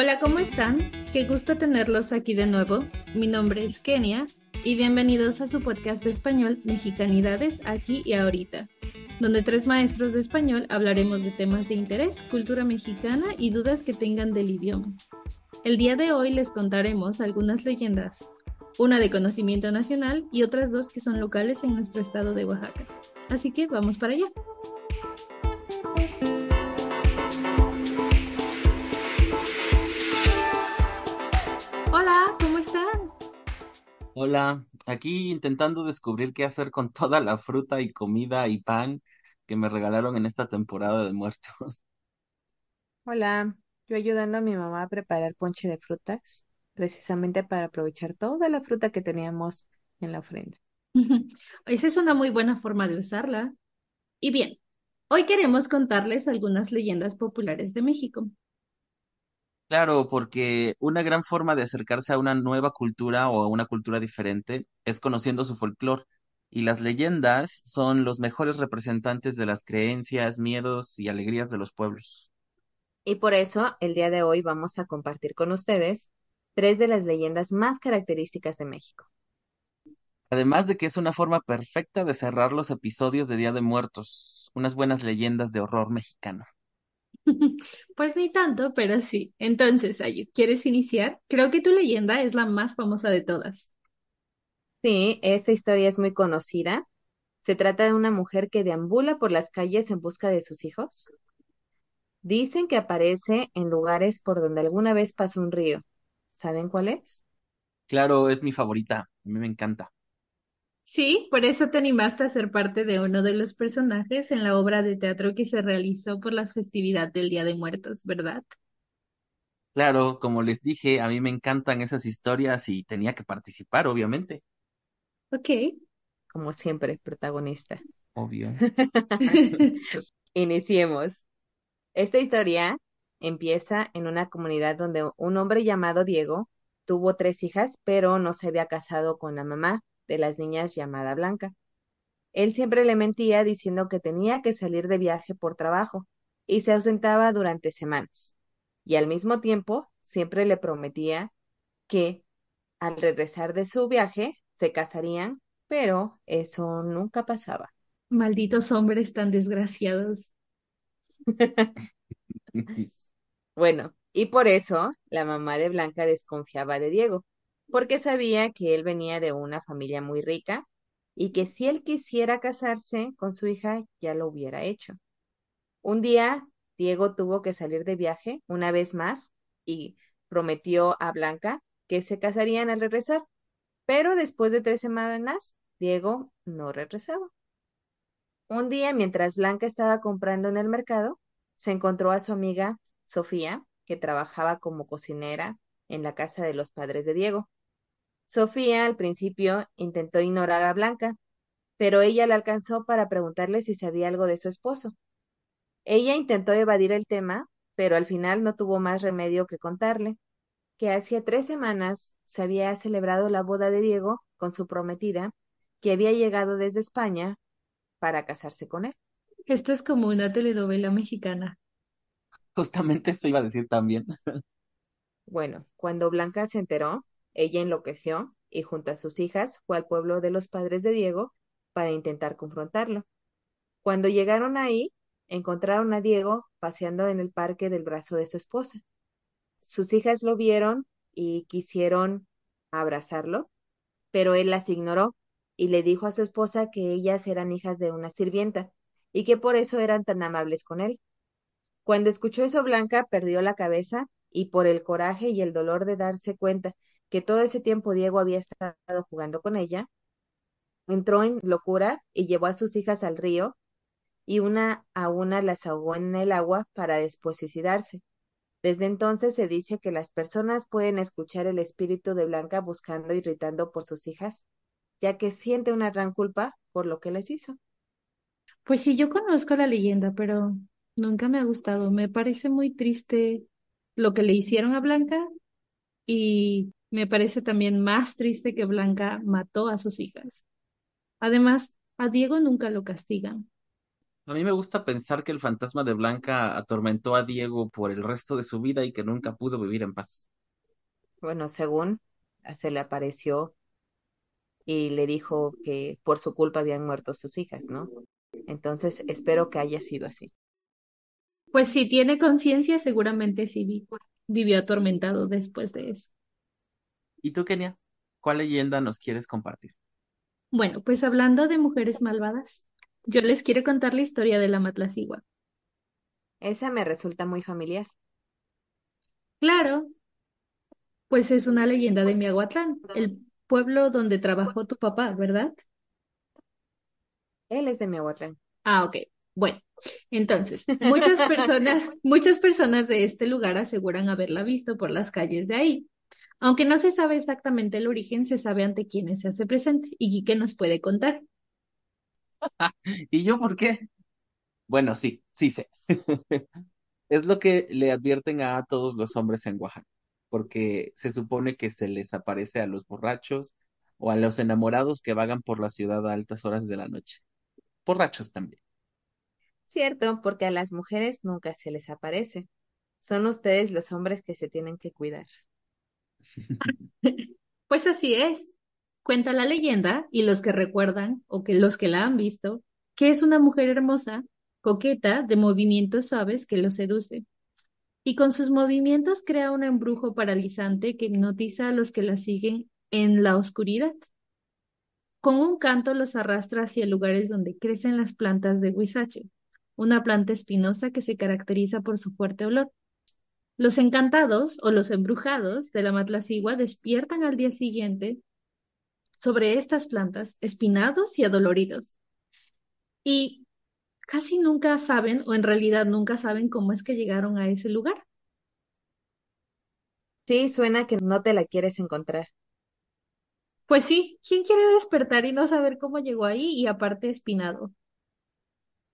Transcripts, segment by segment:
Hola, ¿cómo están? Qué gusto tenerlos aquí de nuevo. Mi nombre es Kenia y bienvenidos a su podcast de español Mexicanidades aquí y ahorita, donde tres maestros de español hablaremos de temas de interés, cultura mexicana y dudas que tengan del idioma. El día de hoy les contaremos algunas leyendas, una de conocimiento nacional y otras dos que son locales en nuestro estado de Oaxaca. Así que vamos para allá. Hola, aquí intentando descubrir qué hacer con toda la fruta y comida y pan que me regalaron en esta temporada de muertos. Hola, yo ayudando a mi mamá a preparar ponche de frutas, precisamente para aprovechar toda la fruta que teníamos en la ofrenda. Esa es una muy buena forma de usarla. Y bien, hoy queremos contarles algunas leyendas populares de México. Claro, porque una gran forma de acercarse a una nueva cultura o a una cultura diferente es conociendo su folclore. Y las leyendas son los mejores representantes de las creencias, miedos y alegrías de los pueblos. Y por eso, el día de hoy vamos a compartir con ustedes tres de las leyendas más características de México. Además de que es una forma perfecta de cerrar los episodios de Día de Muertos, unas buenas leyendas de horror mexicano. Pues ni tanto, pero sí. Entonces, Ayu, ¿quieres iniciar? Creo que tu leyenda es la más famosa de todas. Sí, esta historia es muy conocida. Se trata de una mujer que deambula por las calles en busca de sus hijos. Dicen que aparece en lugares por donde alguna vez pasó un río. ¿Saben cuál es? Claro, es mi favorita, a mí me encanta. Sí, por eso te animaste a ser parte de uno de los personajes en la obra de teatro que se realizó por la festividad del Día de Muertos, ¿verdad? Claro, como les dije, a mí me encantan esas historias y tenía que participar, obviamente. Ok. Como siempre, protagonista. Obvio. Iniciemos. Esta historia empieza en una comunidad donde un hombre llamado Diego tuvo tres hijas, pero no se había casado con la mamá de las niñas llamada Blanca. Él siempre le mentía diciendo que tenía que salir de viaje por trabajo y se ausentaba durante semanas. Y al mismo tiempo siempre le prometía que al regresar de su viaje se casarían, pero eso nunca pasaba. Malditos hombres tan desgraciados. Bueno, y por eso la mamá de Blanca desconfiaba de Diego, porque sabía que él venía de una familia muy rica y que si él quisiera casarse con su hija ya lo hubiera hecho. Un día Diego tuvo que salir de viaje una vez más y prometió a Blanca que se casarían al regresar, pero después de tres semanas Diego no regresaba. Un día, mientras Blanca estaba comprando en el mercado, se encontró a su amiga Sofía, que trabajaba como cocinera en la casa de los padres de Diego. Sofía al principio intentó ignorar a Blanca, pero ella la alcanzó para preguntarle si sabía algo de su esposo. Ella intentó evadir el tema, pero al final no tuvo más remedio que contarle que hacía tres semanas se había celebrado la boda de Diego con su prometida, que había llegado desde España para casarse con él. Esto es como una telenovela mexicana. Justamente eso iba a decir también. Bueno, cuando Blanca se enteró, ella enloqueció y junto a sus hijas fue al pueblo de los padres de Diego para intentar confrontarlo. Cuando llegaron ahí, encontraron a Diego paseando en el parque del brazo de su esposa. Sus hijas lo vieron y quisieron abrazarlo, pero él las ignoró y le dijo a su esposa que ellas eran hijas de una sirvienta y que por eso eran tan amables con él. Cuando escuchó eso, Blanca perdió la cabeza y por el coraje y el dolor de darse cuenta que todo ese tiempo Diego había estado jugando con ella, entró en locura y llevó a sus hijas al río y una a una las ahogó en el agua para después suicidarse. Desde entonces se dice que las personas pueden escuchar el espíritu de Blanca buscando y irritando por sus hijas, ya que siente una gran culpa por lo que les hizo. Pues sí, yo conozco la leyenda, pero nunca me ha gustado. Me parece muy triste lo que le hicieron a Blanca y me parece también más triste que Blanca mató a sus hijas. Además, a Diego nunca lo castigan. A mí me gusta pensar que el fantasma de Blanca atormentó a Diego por el resto de su vida y que nunca pudo vivir en paz. Bueno, según se le apareció y le dijo que por su culpa habían muerto sus hijas, ¿no? Entonces, espero que haya sido así. Pues si tiene conciencia, seguramente sí vivió atormentado después de eso. ¿Y tú, Kenia? ¿Cuál leyenda nos quieres compartir? Bueno, pues hablando de mujeres malvadas, yo les quiero contar la historia de la Matlacigua. Esa me resulta muy familiar. Claro, pues es una leyenda de Miahuatlán, el pueblo donde trabajó tu papá, ¿verdad? Él es de Miahuatlán. Ah, ok. Bueno, entonces, muchas personas, muchas personas de este lugar aseguran haberla visto por las calles de ahí. Aunque no se sabe exactamente el origen, se sabe ante quiénes se hace presente. ¿Y qué nos puede contar? ¿Y yo por qué? Bueno, sí, sí sé. es lo que le advierten a todos los hombres en Oaxaca, porque se supone que se les aparece a los borrachos o a los enamorados que vagan por la ciudad a altas horas de la noche. Borrachos también. Cierto, porque a las mujeres nunca se les aparece. Son ustedes los hombres que se tienen que cuidar. Pues así es. Cuenta la leyenda y los que recuerdan o que los que la han visto, que es una mujer hermosa, coqueta, de movimientos suaves que los seduce. Y con sus movimientos crea un embrujo paralizante que hipnotiza a los que la siguen en la oscuridad. Con un canto los arrastra hacia lugares donde crecen las plantas de huizache, una planta espinosa que se caracteriza por su fuerte olor. Los encantados o los embrujados de la matlacigua despiertan al día siguiente sobre estas plantas, espinados y adoloridos. Y casi nunca saben, o en realidad nunca saben cómo es que llegaron a ese lugar. Sí, suena que no te la quieres encontrar. Pues sí, ¿quién quiere despertar y no saber cómo llegó ahí y aparte espinado?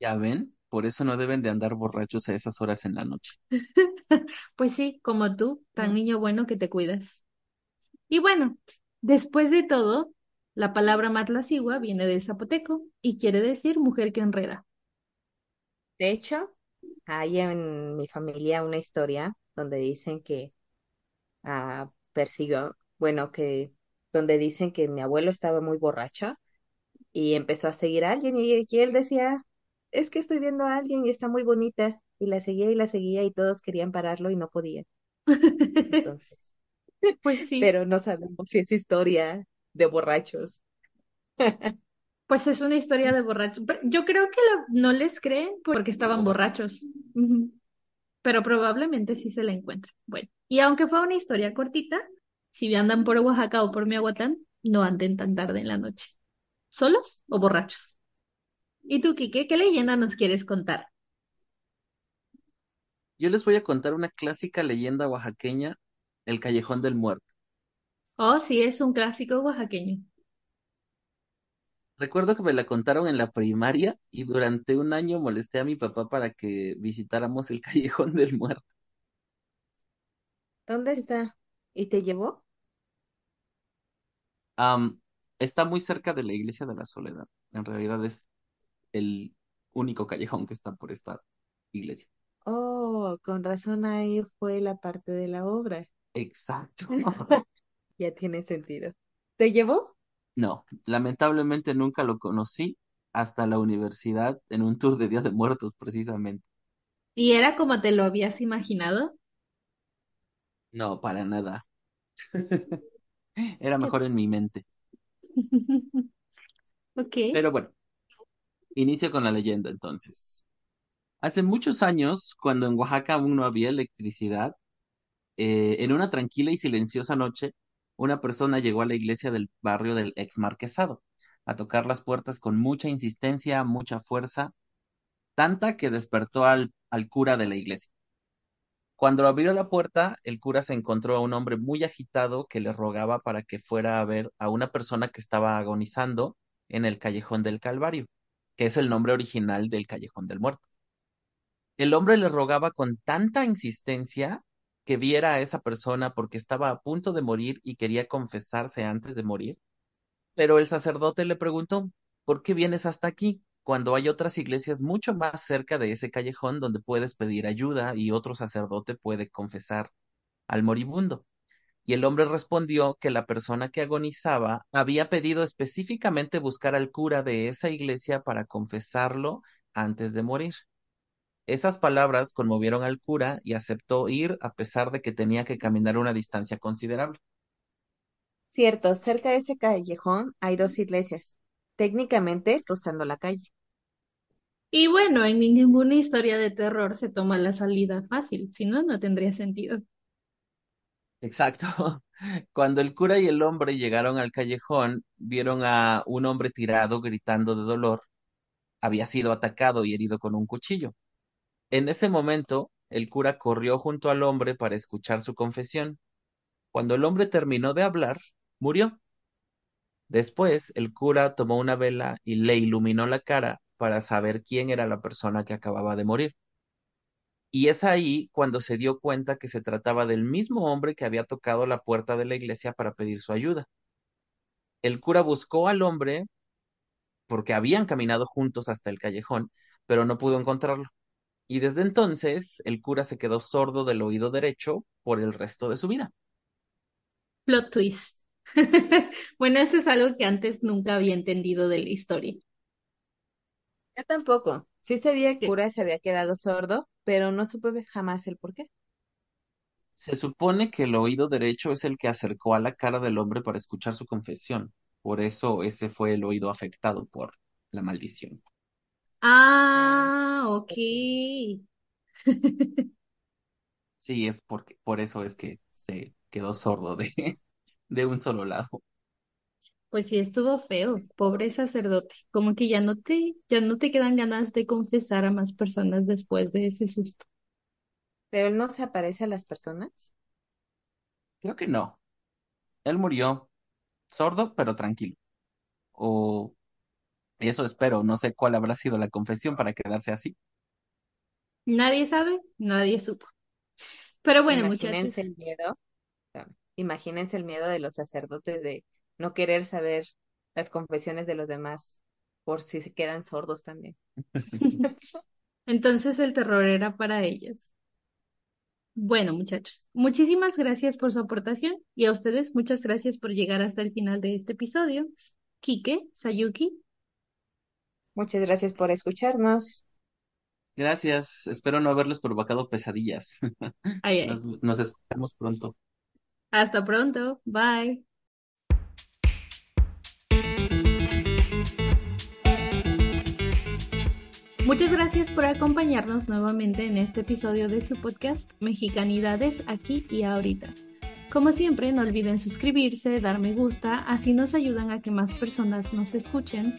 ¿Ya ven? Por eso no deben de andar borrachos a esas horas en la noche. Pues sí, como tú, tan niño bueno que te cuidas. Y bueno, después de todo, la palabra matlacigua viene del zapoteco y quiere decir mujer que enreda. De hecho, hay en mi familia una historia donde dicen que ah, persiguió, bueno, que donde dicen que mi abuelo estaba muy borracho y empezó a seguir a alguien y, y él decía, es que estoy viendo a alguien y está muy bonita. Y la seguía y la seguía y todos querían pararlo y no podían. Entonces, Pues sí, pero no sabemos si es historia de borrachos. pues es una historia de borrachos. Yo creo que lo- no les creen porque estaban borrachos. Pero probablemente sí se la encuentran. Bueno, y aunque fue una historia cortita, si andan por Oaxaca o por Miahuatlán, no anden tan tarde en la noche. ¿Solos o borrachos? ¿Y tú, Quique, qué leyenda nos quieres contar? Yo les voy a contar una clásica leyenda oaxaqueña, el Callejón del Muerto. Oh, sí, es un clásico oaxaqueño. Recuerdo que me la contaron en la primaria y durante un año molesté a mi papá para que visitáramos el Callejón del Muerto. ¿Dónde está? ¿Y te llevó? Am, está muy cerca de la Iglesia de la Soledad. En realidad es el único callejón que está por esta iglesia. Oh, con razón ahí fue la parte de la obra. Exacto. Ya tiene sentido. ¿Te llevó? No, lamentablemente nunca lo conocí hasta la universidad en un tour de Día de Muertos, precisamente. ¿Y era como te lo habías imaginado? No, para nada. Era mejor en mi mente. Ok. Pero bueno, inicio con la leyenda entonces. Hace muchos años, cuando en Oaxaca aún no había electricidad, eh, en una tranquila y silenciosa noche, una persona llegó a la iglesia del barrio del ex marquesado, a tocar las puertas con mucha insistencia, mucha fuerza, tanta que despertó al, al cura de la iglesia. Cuando abrió la puerta, el cura se encontró a un hombre muy agitado que le rogaba para que fuera a ver a una persona que estaba agonizando en el Callejón del Calvario, que es el nombre original del Callejón del Muerto. El hombre le rogaba con tanta insistencia que viera a esa persona porque estaba a punto de morir y quería confesarse antes de morir, pero el sacerdote le preguntó, ¿por qué vienes hasta aquí? cuando hay otras iglesias mucho más cerca de ese callejón donde puedes pedir ayuda y otro sacerdote puede confesar al moribundo. Y el hombre respondió que la persona que agonizaba había pedido específicamente buscar al cura de esa iglesia para confesarlo antes de morir. Esas palabras conmovieron al cura y aceptó ir a pesar de que tenía que caminar una distancia considerable. Cierto, cerca de ese callejón hay dos iglesias, técnicamente cruzando la calle. Y bueno, en ninguna historia de terror se toma la salida fácil, si no, no tendría sentido. Exacto. Cuando el cura y el hombre llegaron al callejón, vieron a un hombre tirado gritando de dolor. Había sido atacado y herido con un cuchillo. En ese momento, el cura corrió junto al hombre para escuchar su confesión. Cuando el hombre terminó de hablar, murió. Después, el cura tomó una vela y le iluminó la cara para saber quién era la persona que acababa de morir. Y es ahí cuando se dio cuenta que se trataba del mismo hombre que había tocado la puerta de la iglesia para pedir su ayuda. El cura buscó al hombre porque habían caminado juntos hasta el callejón, pero no pudo encontrarlo. Y desde entonces el cura se quedó sordo del oído derecho por el resto de su vida. Plot twist. bueno, eso es algo que antes nunca había entendido de la historia. Yo tampoco. Sí sabía que el cura se había quedado sordo, pero no supe jamás el por qué. Se supone que el oído derecho es el que acercó a la cara del hombre para escuchar su confesión. Por eso ese fue el oído afectado por la maldición. Ah, ok. Sí, es porque, por eso es que se quedó sordo de, de un solo lado. Pues sí, estuvo feo, pobre sacerdote. Como que ya no te, ya no te quedan ganas de confesar a más personas después de ese susto. ¿Pero él no se aparece a las personas? Creo que no. Él murió sordo, pero tranquilo. O eso espero, no sé cuál habrá sido la confesión para quedarse así. Nadie sabe, nadie supo. Pero bueno, Imagínense muchachos. el miedo. Imagínense el miedo de los sacerdotes de no querer saber las confesiones de los demás por si se quedan sordos también. Entonces el terror era para ellos. Bueno, muchachos, muchísimas gracias por su aportación y a ustedes muchas gracias por llegar hasta el final de este episodio. Kike, Sayuki, Muchas gracias por escucharnos. Gracias, espero no haberles provocado pesadillas. ay, ay. Nos, nos escuchamos pronto. Hasta pronto, bye. Muchas gracias por acompañarnos nuevamente en este episodio de su podcast Mexicanidades aquí y ahorita. Como siempre, no olviden suscribirse, dar me gusta, así nos ayudan a que más personas nos escuchen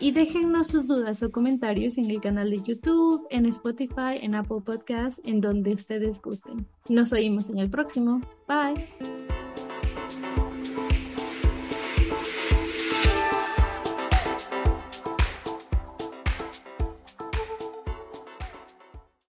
y déjennos sus dudas o comentarios en el canal de YouTube, en Spotify, en Apple Podcasts, en donde ustedes gusten. Nos oímos en el próximo. Bye.